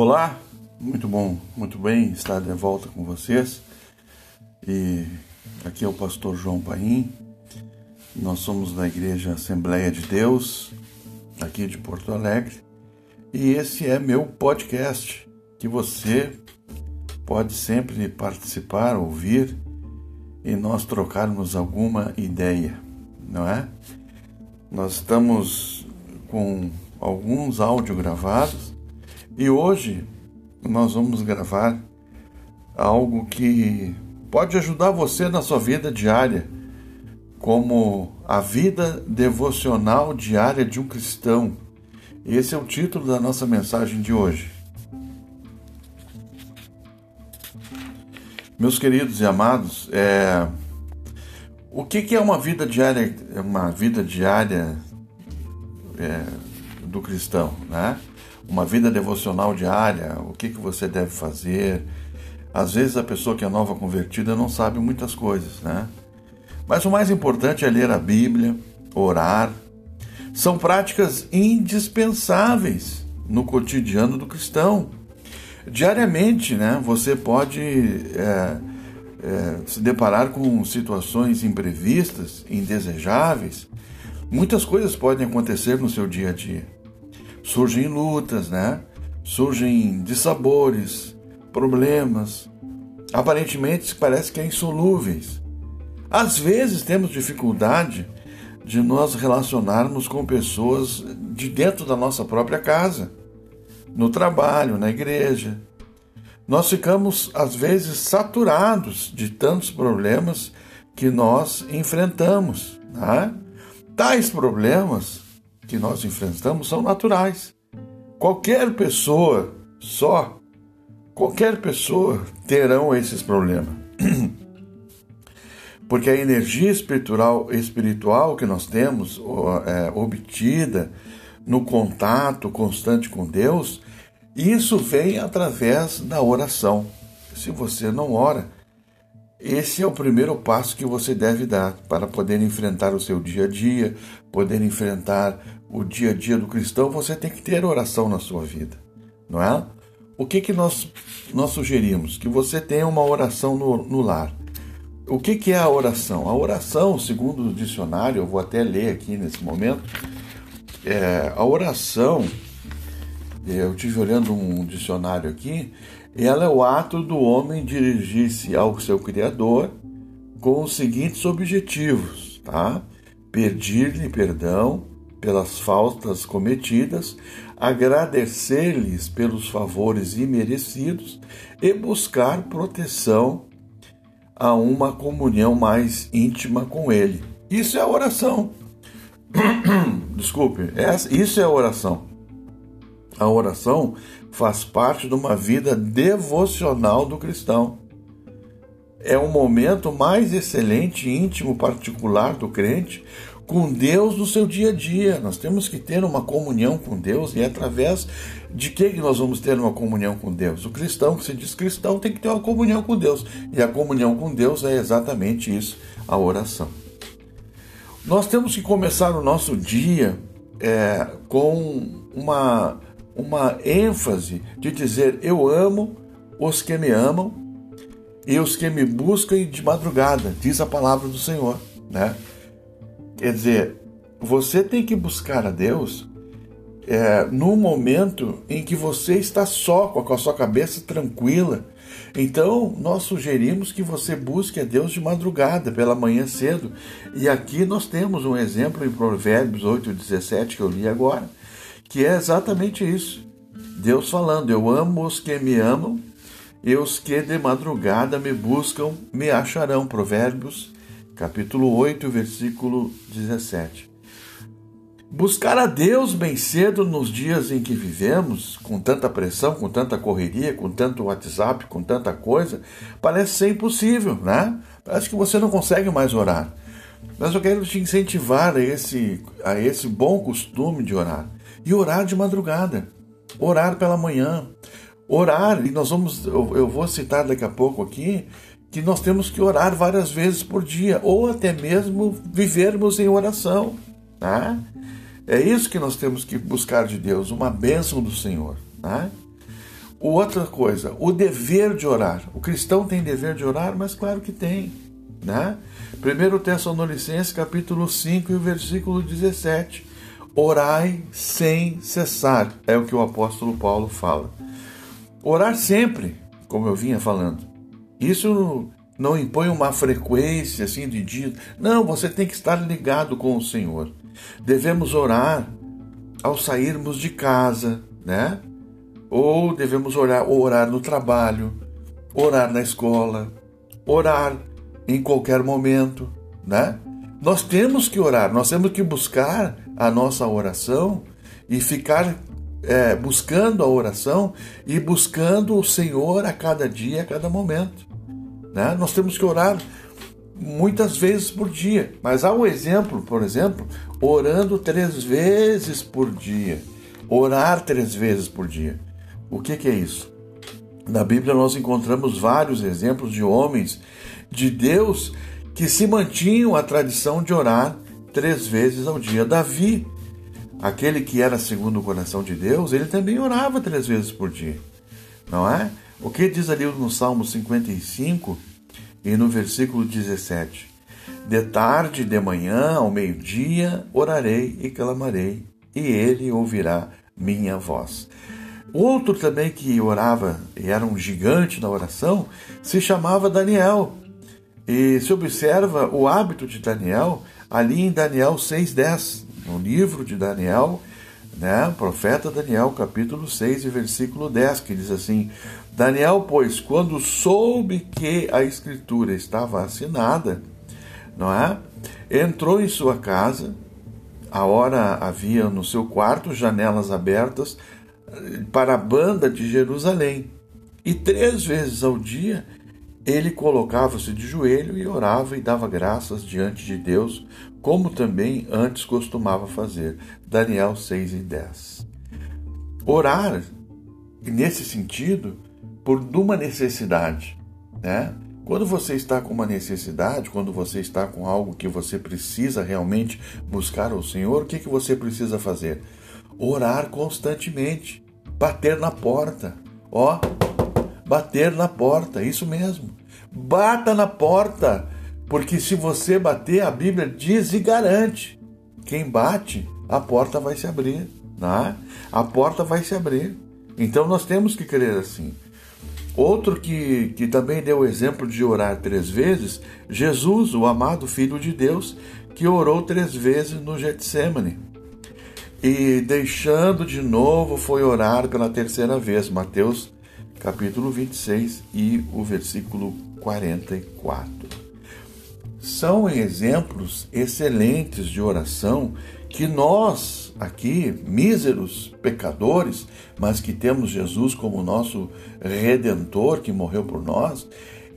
Olá, muito bom, muito bem estar de volta com vocês. E aqui é o pastor João Paim. Nós somos da Igreja Assembleia de Deus, aqui de Porto Alegre. E esse é meu podcast, que você pode sempre participar, ouvir e nós trocarmos alguma ideia, não é? Nós estamos com alguns áudios gravados e hoje nós vamos gravar algo que pode ajudar você na sua vida diária, como a vida devocional diária de um cristão. Esse é o título da nossa mensagem de hoje. Meus queridos e amados, é... o que, é uma vida diária, uma vida diária é... do cristão, né? Uma vida devocional diária, o que, que você deve fazer. Às vezes a pessoa que é nova convertida não sabe muitas coisas, né? Mas o mais importante é ler a Bíblia, orar. São práticas indispensáveis no cotidiano do cristão. Diariamente, né, você pode é, é, se deparar com situações imprevistas, indesejáveis. Muitas coisas podem acontecer no seu dia a dia surgem lutas, né? Surgem dissabores, problemas, aparentemente parece que é insolúveis. Às vezes temos dificuldade de nós relacionarmos com pessoas de dentro da nossa própria casa, no trabalho, na igreja. Nós ficamos às vezes saturados de tantos problemas que nós enfrentamos. Né? Tais problemas que nós enfrentamos são naturais. Qualquer pessoa, só qualquer pessoa terão esses problemas. Porque a energia espiritual, espiritual que nós temos é, obtida no contato constante com Deus, isso vem através da oração. Se você não ora, esse é o primeiro passo que você deve dar para poder enfrentar o seu dia a dia, poder enfrentar o dia a dia do cristão. Você tem que ter oração na sua vida, não é? O que, que nós, nós sugerimos? Que você tenha uma oração no, no lar. O que, que é a oração? A oração, segundo o dicionário, eu vou até ler aqui nesse momento, é, a oração, eu tive olhando um dicionário aqui, ela é o ato do homem dirigir-se ao seu Criador com os seguintes objetivos, tá? Pedir-lhe perdão pelas faltas cometidas, agradecer-lhes pelos favores imerecidos e buscar proteção a uma comunhão mais íntima com Ele. Isso é oração. Desculpe, isso é oração. A oração faz parte de uma vida devocional do cristão. É um momento mais excelente, íntimo, particular do crente com Deus no seu dia a dia. Nós temos que ter uma comunhão com Deus e é através de que nós vamos ter uma comunhão com Deus? O cristão que se diz cristão tem que ter uma comunhão com Deus. E a comunhão com Deus é exatamente isso, a oração. Nós temos que começar o nosso dia é, com uma uma ênfase de dizer eu amo os que me amam e os que me buscam de madrugada, diz a palavra do Senhor, né? Quer dizer, você tem que buscar a Deus é, no momento em que você está só, com a sua cabeça tranquila. Então, nós sugerimos que você busque a Deus de madrugada, pela manhã cedo. E aqui nós temos um exemplo em Provérbios 8,17 que eu li agora, que é exatamente isso. Deus falando: Eu amo os que me amam, e os que de madrugada me buscam me acharão. Provérbios, capítulo 8, versículo 17. Buscar a Deus bem cedo nos dias em que vivemos, com tanta pressão, com tanta correria, com tanto WhatsApp, com tanta coisa, parece ser impossível, né? Parece que você não consegue mais orar. Mas eu quero te incentivar a esse, a esse bom costume de orar e orar de madrugada, orar pela manhã, orar, e nós vamos, eu, eu vou citar daqui a pouco aqui, que nós temos que orar várias vezes por dia, ou até mesmo vivermos em oração. Tá? É isso que nós temos que buscar de Deus, uma bênção do Senhor. Tá? Outra coisa, o dever de orar. O cristão tem dever de orar, mas claro que tem. Né? 1 Tessalonicenses capítulo 5 e versículo 17. Orai sem cessar, é o que o apóstolo Paulo fala. Orar sempre, como eu vinha falando. Isso não impõe uma frequência assim de dia. Não, você tem que estar ligado com o Senhor. Devemos orar ao sairmos de casa, né? Ou devemos orar, orar no trabalho, orar na escola, orar em qualquer momento, né? Nós temos que orar, nós temos que buscar a nossa oração e ficar é, buscando a oração e buscando o Senhor a cada dia, a cada momento. Né? Nós temos que orar muitas vezes por dia, mas há um exemplo, por exemplo, orando três vezes por dia. Orar três vezes por dia. O que, que é isso? Na Bíblia nós encontramos vários exemplos de homens de Deus que se mantinham a tradição de orar três vezes ao dia. Davi, aquele que era segundo o coração de Deus, ele também orava três vezes por dia, não é? O que diz ali no Salmo 55 e no versículo 17? De tarde de manhã, ao meio-dia, orarei e clamarei, e ele ouvirá minha voz. Outro também que orava e era um gigante na oração se chamava Daniel. E se observa o hábito de Daniel ali em Daniel 6,10, no livro de Daniel, né, profeta Daniel, capítulo 6 e versículo 10, que diz assim: Daniel, pois, quando soube que a escritura estava assinada, não é? Entrou em sua casa, a hora havia no seu quarto janelas abertas para a banda de Jerusalém. E três vezes ao dia ele colocava-se de joelho e orava e dava graças diante de Deus, como também antes costumava fazer. Daniel 6 e 10. Orar, nesse sentido, por uma necessidade, né? Quando você está com uma necessidade, quando você está com algo que você precisa realmente buscar ao Senhor, o que, que você precisa fazer? Orar constantemente, bater na porta. Ó, bater na porta, isso mesmo. Bata na porta, porque se você bater, a Bíblia diz e garante: quem bate, a porta vai se abrir. Né? A porta vai se abrir. Então nós temos que crer assim. Outro que, que também deu o exemplo de orar três vezes, Jesus, o amado Filho de Deus, que orou três vezes no Getsemane. E deixando de novo foi orar pela terceira vez, Mateus capítulo 26 e o versículo 44. São exemplos excelentes de oração que nós, aqui, míseros pecadores, mas que temos Jesus como nosso redentor que morreu por nós,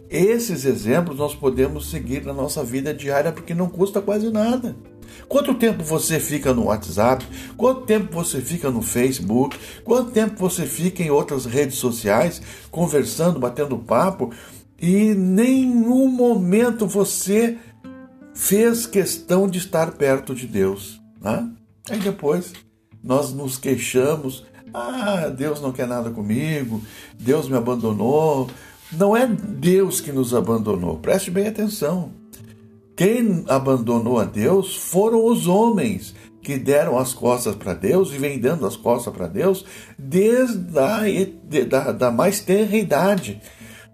esses exemplos nós podemos seguir na nossa vida diária porque não custa quase nada. Quanto tempo você fica no WhatsApp? Quanto tempo você fica no Facebook? Quanto tempo você fica em outras redes sociais conversando, batendo papo e nenhum momento você fez questão de estar perto de Deus? Né? Aí depois nós nos queixamos: ah, Deus não quer nada comigo, Deus me abandonou. Não é Deus que nos abandonou, preste bem atenção. Quem abandonou a Deus foram os homens que deram as costas para Deus e vem dando as costas para Deus desde a da, da mais tenra idade.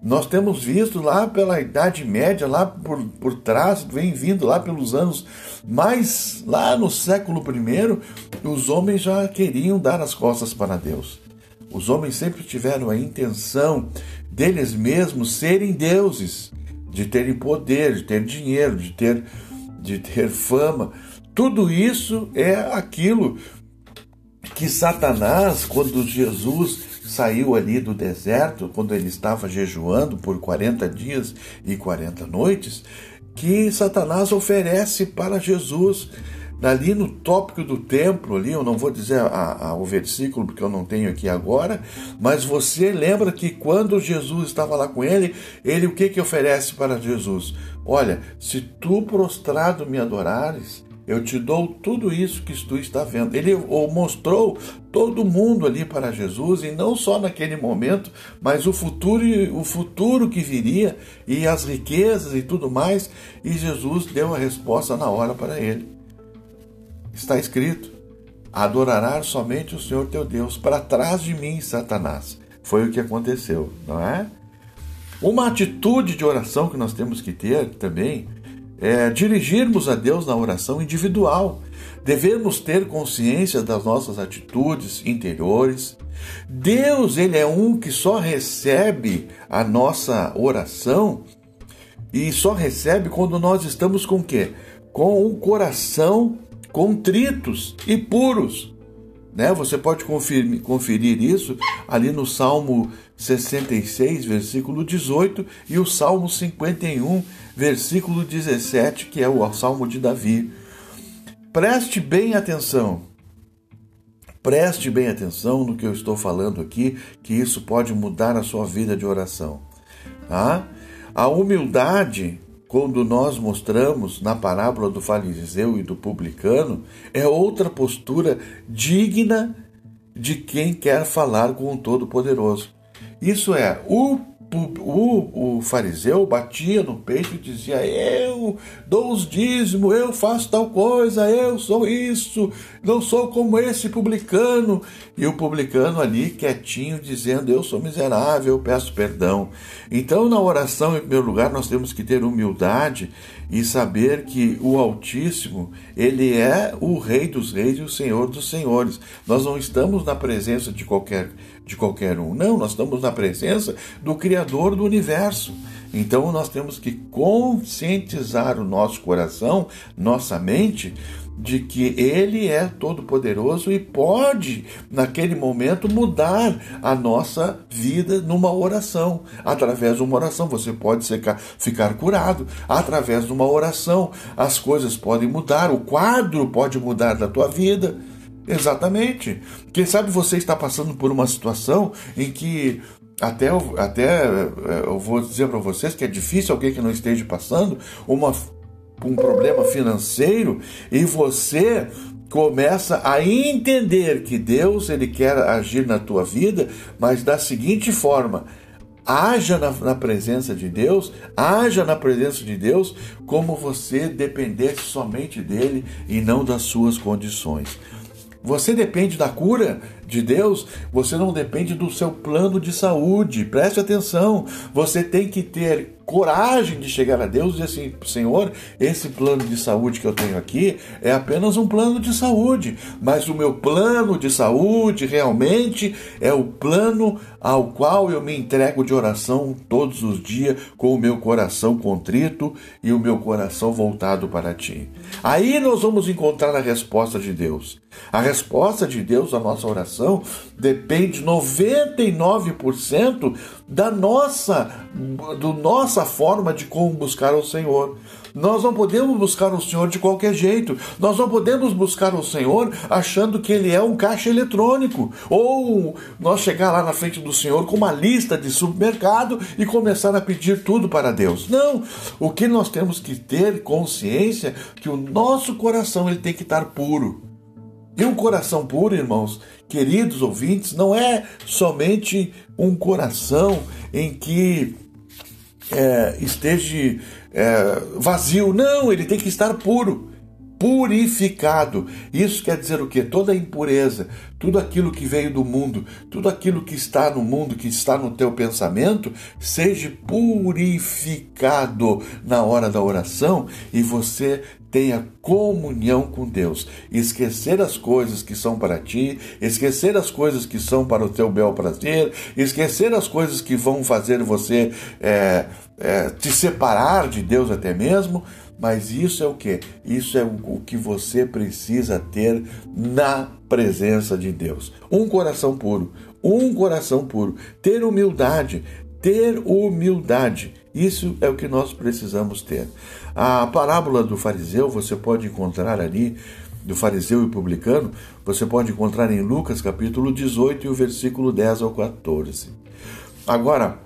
Nós temos visto lá pela Idade Média, lá por, por trás, vem vindo lá pelos anos, mas lá no século I, os homens já queriam dar as costas para Deus. Os homens sempre tiveram a intenção deles mesmos serem deuses de terem poder, de ter dinheiro, de ter, de ter fama. Tudo isso é aquilo que Satanás, quando Jesus saiu ali do deserto, quando ele estava jejuando por 40 dias e 40 noites, que Satanás oferece para Jesus ali no tópico do templo, ali, eu não vou dizer a, a, o versículo porque eu não tenho aqui agora, mas você lembra que quando Jesus estava lá com ele, ele o que que oferece para Jesus? Olha, se tu prostrado me adorares, eu te dou tudo isso que tu está vendo. Ele mostrou todo mundo ali para Jesus e não só naquele momento, mas o futuro o futuro que viria e as riquezas e tudo mais, e Jesus deu a resposta na hora para ele. Está escrito: Adorarás somente o Senhor teu Deus, para trás de mim, Satanás. Foi o que aconteceu, não é? Uma atitude de oração que nós temos que ter também é, dirigirmos a Deus na oração individual. Devemos ter consciência das nossas atitudes interiores. Deus, ele é um que só recebe a nossa oração e só recebe quando nós estamos com quê? Com o coração contritos e puros. Né? Você pode conferir, conferir isso ali no Salmo 66, versículo 18, e o Salmo 51, versículo 17, que é o Salmo de Davi. Preste bem atenção. Preste bem atenção no que eu estou falando aqui, que isso pode mudar a sua vida de oração. Tá? A humildade, quando nós mostramos na parábola do fariseu e do publicano, é outra postura digna de quem quer falar com o Todo-Poderoso. Isso é, o o, o, fariseu batia no peito e dizia: Eu dou os dízimos, eu faço tal coisa, eu sou isso, não sou como esse publicano. E o publicano ali quietinho dizendo: Eu sou miserável, eu peço perdão. Então, na oração, em primeiro lugar, nós temos que ter humildade e saber que o Altíssimo, ele é o Rei dos Reis e o Senhor dos Senhores. Nós não estamos na presença de qualquer de qualquer um. Não, nós estamos na presença do Criador do universo. Então nós temos que conscientizar o nosso coração, nossa mente, de que Ele é todo-poderoso e pode, naquele momento, mudar a nossa vida numa oração. Através de uma oração, você pode ficar curado. Através de uma oração, as coisas podem mudar, o quadro pode mudar da tua vida. Exatamente. Quem sabe você está passando por uma situação em que até, até eh, eu vou dizer para vocês que é difícil alguém que não esteja passando uma, um problema financeiro e você começa a entender que Deus ele quer agir na tua vida, mas da seguinte forma: haja na, na, presença de Deus, haja na presença de Deus como você dependesse somente dele e não das suas condições. Você depende da cura de Deus, você não depende do seu plano de saúde. Preste atenção, você tem que ter coragem de chegar a Deus e dizer assim: Senhor, esse plano de saúde que eu tenho aqui é apenas um plano de saúde, mas o meu plano de saúde realmente é o plano ao qual eu me entrego de oração todos os dias, com o meu coração contrito e o meu coração voltado para ti. Aí nós vamos encontrar a resposta de Deus. A resposta de Deus à nossa oração depende 99% da nossa do nossa forma de como buscar o Senhor. Nós não podemos buscar o Senhor de qualquer jeito. Nós não podemos buscar o Senhor achando que ele é um caixa eletrônico ou nós chegar lá na frente do Senhor com uma lista de supermercado e começar a pedir tudo para Deus. Não. O que nós temos que ter consciência que o nosso coração ele tem que estar puro. E um coração puro, irmãos, queridos ouvintes, não é somente um coração em que é, esteja é, vazio. Não, ele tem que estar puro purificado. Isso quer dizer o que? Toda impureza, tudo aquilo que veio do mundo, tudo aquilo que está no mundo, que está no teu pensamento, seja purificado na hora da oração e você tenha comunhão com Deus. Esquecer as coisas que são para ti, esquecer as coisas que são para o teu bel prazer, esquecer as coisas que vão fazer você é, é, te separar de Deus até mesmo mas isso é o que? Isso é o que você precisa ter na presença de Deus. Um coração puro, um coração puro. Ter humildade, ter humildade. Isso é o que nós precisamos ter. A parábola do fariseu você pode encontrar ali, do fariseu e publicano, você pode encontrar em Lucas capítulo 18 e o versículo 10 ao 14. Agora,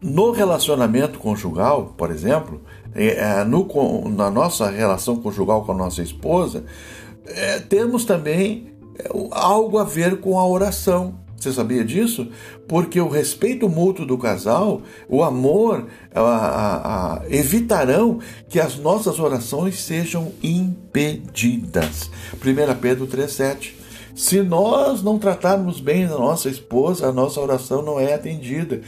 No relacionamento conjugal, por exemplo, é, é, no, na nossa relação conjugal com a nossa esposa, é, temos também algo a ver com a oração. Você sabia disso? Porque o respeito mútuo do casal, o amor, a, a, a, evitarão que as nossas orações sejam impedidas. 1 Pedro 3,7. Se nós não tratarmos bem a nossa esposa, a nossa oração não é atendida.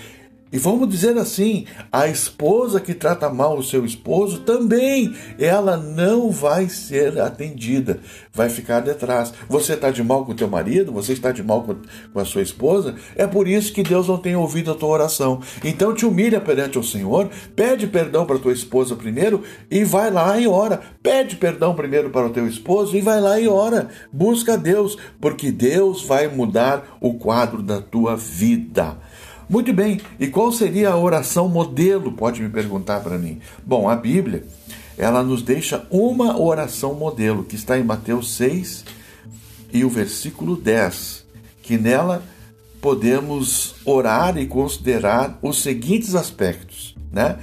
E vamos dizer assim, a esposa que trata mal o seu esposo também, ela não vai ser atendida, vai ficar detrás. Você está de mal com o teu marido, você está de mal com a sua esposa, é por isso que Deus não tem ouvido a tua oração. Então te humilha perante o Senhor, pede perdão para tua esposa primeiro e vai lá e ora. Pede perdão primeiro para o teu esposo e vai lá e ora. Busca Deus, porque Deus vai mudar o quadro da tua vida. Muito bem, e qual seria a oração modelo? Pode me perguntar para mim. Bom, a Bíblia, ela nos deixa uma oração modelo, que está em Mateus 6 e o versículo 10, que nela podemos orar e considerar os seguintes aspectos, né?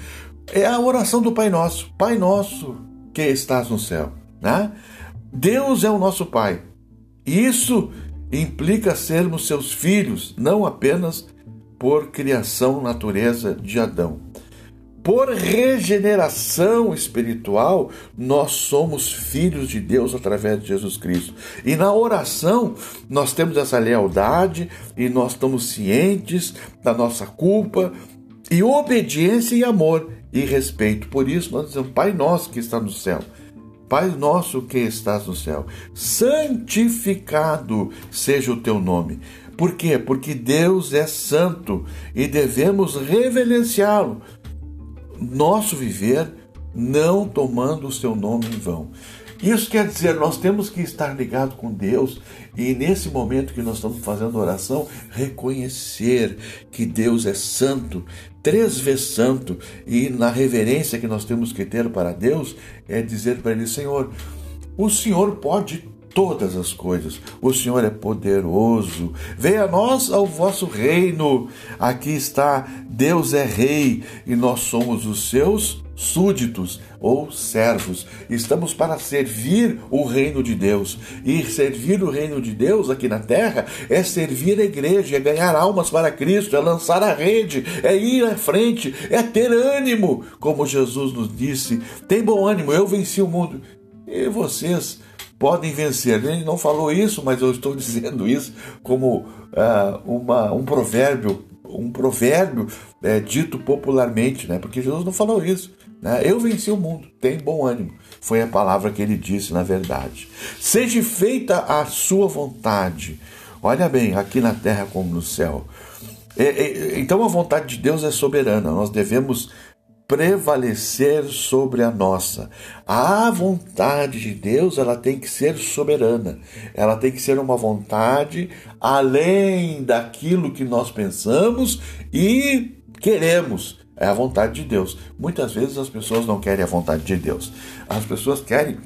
É a oração do Pai Nosso. Pai Nosso que estás no céu, né? Deus é o nosso Pai. Isso implica sermos seus filhos, não apenas por criação natureza de Adão. Por regeneração espiritual, nós somos filhos de Deus através de Jesus Cristo. E na oração, nós temos essa lealdade e nós estamos cientes da nossa culpa e obediência e amor e respeito. Por isso, nós dizemos: Pai nosso que está no céu. Pai nosso que estás no céu, santificado seja o teu nome. Por quê? Porque Deus é santo e devemos reverenciá-lo. Nosso viver não tomando o seu nome em vão. Isso quer dizer, nós temos que estar ligados com Deus e nesse momento que nós estamos fazendo oração, reconhecer que Deus é santo, três vezes santo, e na reverência que nós temos que ter para Deus é dizer para Ele: Senhor, o Senhor pode todas as coisas. O Senhor é poderoso. Venha a nós ao vosso reino. Aqui está, Deus é rei e nós somos os seus súditos ou servos. Estamos para servir o reino de Deus. E servir o reino de Deus aqui na terra é servir a igreja, é ganhar almas para Cristo, é lançar a rede, é ir à frente, é ter ânimo, como Jesus nos disse. Tem bom ânimo, eu venci o mundo. E vocês podem vencer. Ele não falou isso, mas eu estou dizendo isso como uh, uma, um provérbio, um provérbio é, dito popularmente, né? Porque Jesus não falou isso. Né? Eu venci o mundo, tem bom ânimo. Foi a palavra que ele disse, na verdade. Seja feita a sua vontade. Olha bem, aqui na terra como no céu. É, é, então a vontade de Deus é soberana. Nós devemos prevalecer sobre a nossa. A vontade de Deus, ela tem que ser soberana. Ela tem que ser uma vontade além daquilo que nós pensamos e queremos. É a vontade de Deus. Muitas vezes as pessoas não querem a vontade de Deus. As pessoas querem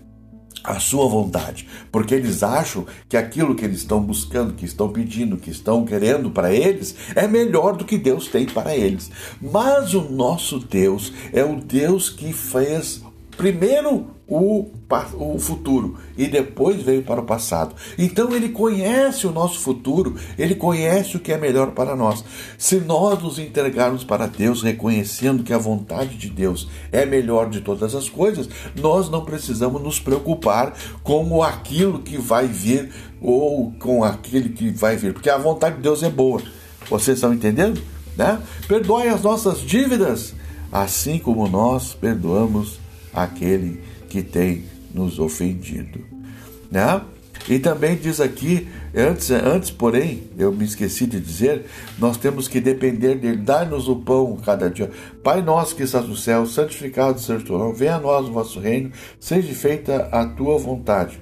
a sua vontade, porque eles acham que aquilo que eles estão buscando, que estão pedindo, que estão querendo para eles é melhor do que Deus tem para eles. Mas o nosso Deus é o Deus que fez primeiro o, o futuro e depois veio para o passado. Então ele conhece o nosso futuro, ele conhece o que é melhor para nós. Se nós nos entregarmos para Deus, reconhecendo que a vontade de Deus é melhor de todas as coisas, nós não precisamos nos preocupar com aquilo que vai vir ou com aquele que vai vir, porque a vontade de Deus é boa. Vocês estão entendendo? Né? Perdoe as nossas dívidas, assim como nós perdoamos aquele que tem nos ofendido. Né? E também diz aqui, antes, antes, porém, eu me esqueci de dizer, nós temos que depender dele, dar-nos o pão cada dia. Pai nosso que estás no céu, santificado seja o teu nome, venha a nós o vosso reino, seja feita a tua vontade.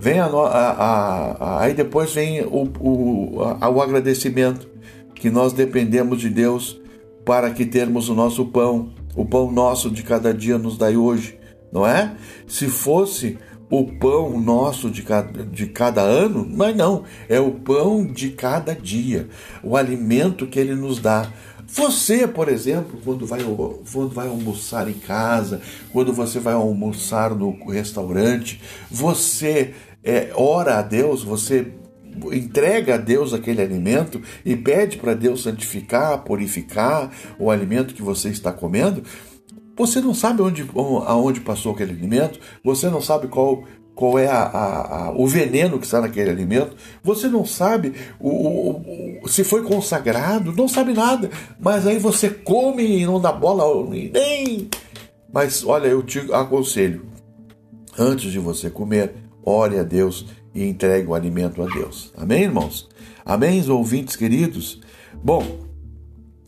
Venha a, a, a, aí depois vem o, o, o agradecimento, que nós dependemos de Deus para que termos o nosso pão, o pão nosso de cada dia nos dai hoje não é? Se fosse o pão nosso de cada, de cada ano, mas não, é o pão de cada dia, o alimento que ele nos dá. Você, por exemplo, quando vai, quando vai almoçar em casa, quando você vai almoçar no restaurante, você é, ora a Deus, você entrega a Deus aquele alimento e pede para Deus santificar, purificar o alimento que você está comendo, você não sabe onde, aonde passou aquele alimento, você não sabe qual, qual é a, a, a, o veneno que está naquele alimento, você não sabe o, o, o, se foi consagrado, não sabe nada, mas aí você come e não dá bola nem. Mas olha, eu te aconselho, antes de você comer, ore a Deus e entregue o alimento a Deus. Amém, irmãos? Amém, ouvintes queridos? Bom,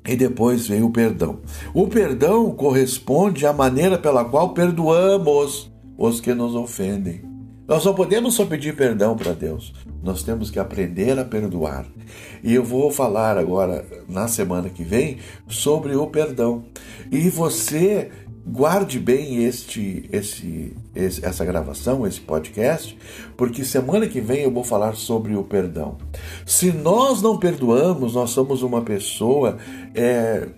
e depois vem o perdão. O perdão corresponde à maneira pela qual perdoamos os que nos ofendem. Nós não podemos só pedir perdão para Deus, nós temos que aprender a perdoar. E eu vou falar agora, na semana que vem, sobre o perdão. E você guarde bem este, este, esse, essa gravação, esse podcast, porque semana que vem eu vou falar sobre o perdão. Se nós não perdoamos, nós somos uma pessoa é,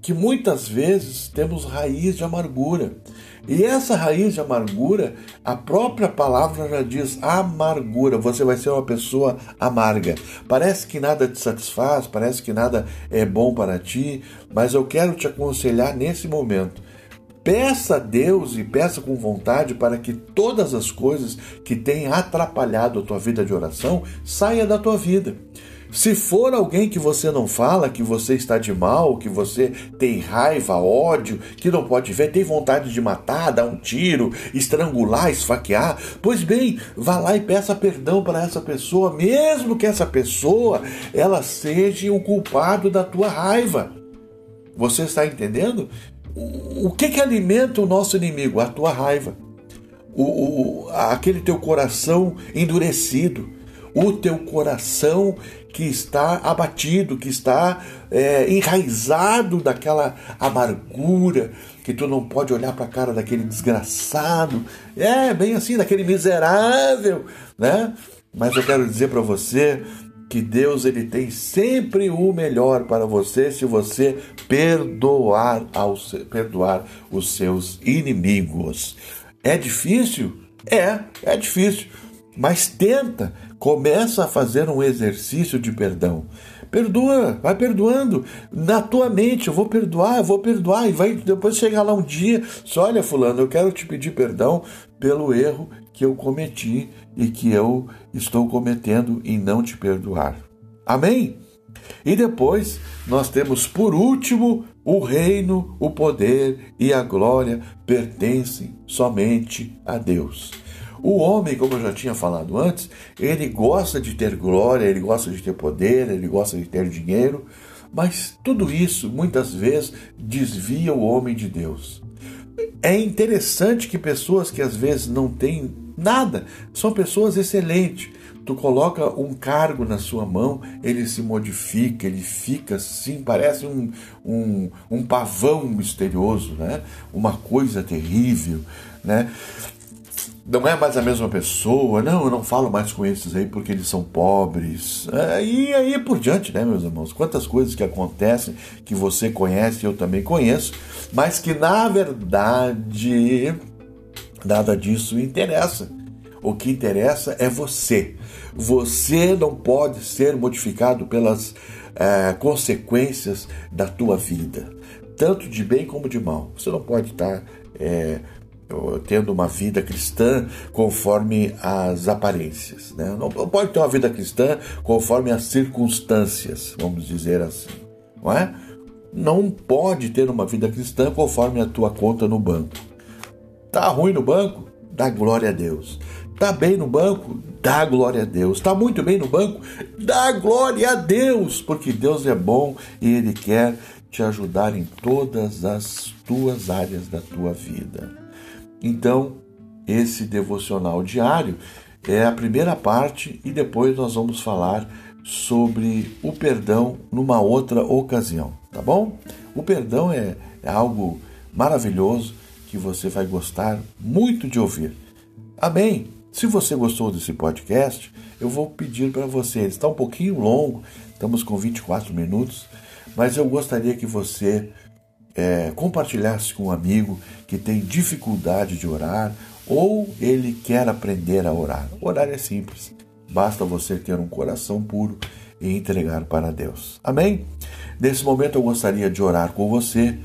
que muitas vezes temos raiz de amargura. E essa raiz de amargura, a própria palavra já diz amargura. Você vai ser uma pessoa amarga. Parece que nada te satisfaz, parece que nada é bom para ti, mas eu quero te aconselhar nesse momento Peça a Deus e peça com vontade para que todas as coisas que têm atrapalhado a tua vida de oração saia da tua vida. Se for alguém que você não fala, que você está de mal, que você tem raiva, ódio, que não pode ver, tem vontade de matar, dar um tiro, estrangular, esfaquear, pois bem, vá lá e peça perdão para essa pessoa, mesmo que essa pessoa ela seja o culpado da tua raiva. Você está entendendo? O que que alimenta o nosso inimigo? A tua raiva, o, o, aquele teu coração endurecido, o teu coração que está abatido, que está é, enraizado daquela amargura, que tu não pode olhar para a cara daquele desgraçado, é bem assim, daquele miserável, né? Mas eu quero dizer para você que Deus ele tem sempre o melhor para você se você perdoar, aos, perdoar os seus inimigos. É difícil? É, é difícil. Mas tenta, começa a fazer um exercício de perdão. Perdoa, vai perdoando na tua mente. Eu vou perdoar, eu vou perdoar. E vai depois chegar lá um dia, só olha, fulano, eu quero te pedir perdão pelo erro que eu cometi e que eu estou cometendo em não te perdoar. Amém? E depois nós temos por último o reino, o poder e a glória pertencem somente a Deus. O homem, como eu já tinha falado antes, ele gosta de ter glória, ele gosta de ter poder, ele gosta de ter dinheiro, mas tudo isso muitas vezes desvia o homem de Deus. É interessante que pessoas que às vezes não têm nada, são pessoas excelentes. Tu coloca um cargo na sua mão, ele se modifica, ele fica assim, parece um, um, um pavão misterioso, né? uma coisa terrível. Né? não é mais a mesma pessoa, não, eu não falo mais com esses aí porque eles são pobres. É, e aí por diante, né, meus irmãos? Quantas coisas que acontecem que você conhece, eu também conheço, mas que na verdade nada disso interessa. O que interessa é você. Você não pode ser modificado pelas é, consequências da tua vida, tanto de bem como de mal. Você não pode estar é, tendo uma vida cristã conforme as aparências. Né? Não pode ter uma vida cristã conforme as circunstâncias, vamos dizer assim. Não é? Não pode ter uma vida cristã conforme a tua conta no banco. Tá ruim no banco? Dá glória a Deus. Tá bem no banco? Dá glória a Deus. Tá muito bem no banco? Dá glória a Deus, porque Deus é bom e Ele quer te ajudar em todas as tuas áreas da tua vida. Então, esse devocional diário é a primeira parte e depois nós vamos falar sobre o perdão numa outra ocasião, tá bom? O perdão é, é algo maravilhoso que você vai gostar muito de ouvir. Amém? Se você gostou desse podcast, eu vou pedir para você, ele está um pouquinho longo, estamos com 24 minutos, mas eu gostaria que você é, compartilhasse com um amigo que tem dificuldade de orar ou ele quer aprender a orar. Orar é simples, basta você ter um coração puro e entregar para Deus. Amém? Nesse momento eu gostaria de orar com você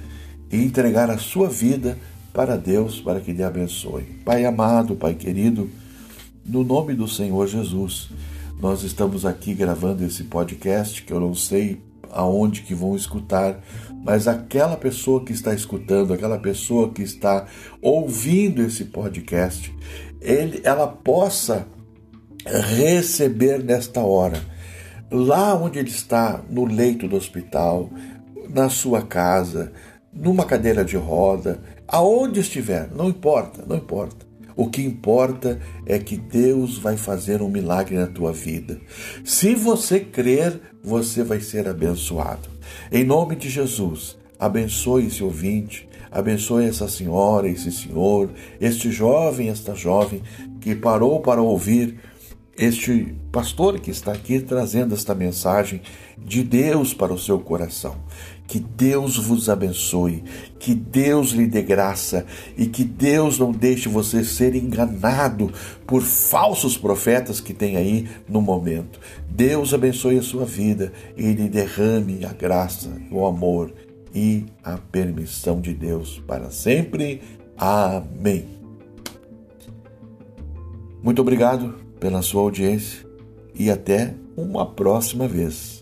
e entregar a sua vida para Deus, para que lhe abençoe. Pai amado, Pai querido, no nome do Senhor Jesus, nós estamos aqui gravando esse podcast que eu não sei aonde que vão escutar, mas aquela pessoa que está escutando, aquela pessoa que está ouvindo esse podcast, ele, ela possa receber nesta hora, lá onde ele está, no leito do hospital, na sua casa, numa cadeira de roda, aonde estiver, não importa, não importa. O que importa é que Deus vai fazer um milagre na tua vida. Se você crer, você vai ser abençoado. Em nome de Jesus, abençoe esse ouvinte, abençoe essa senhora, esse senhor, este jovem, esta jovem que parou para ouvir este pastor que está aqui trazendo esta mensagem de Deus para o seu coração. Que Deus vos abençoe, que Deus lhe dê graça e que Deus não deixe você ser enganado por falsos profetas que tem aí no momento. Deus abençoe a sua vida e lhe derrame a graça, o amor e a permissão de Deus para sempre. Amém. Muito obrigado pela sua audiência e até uma próxima vez.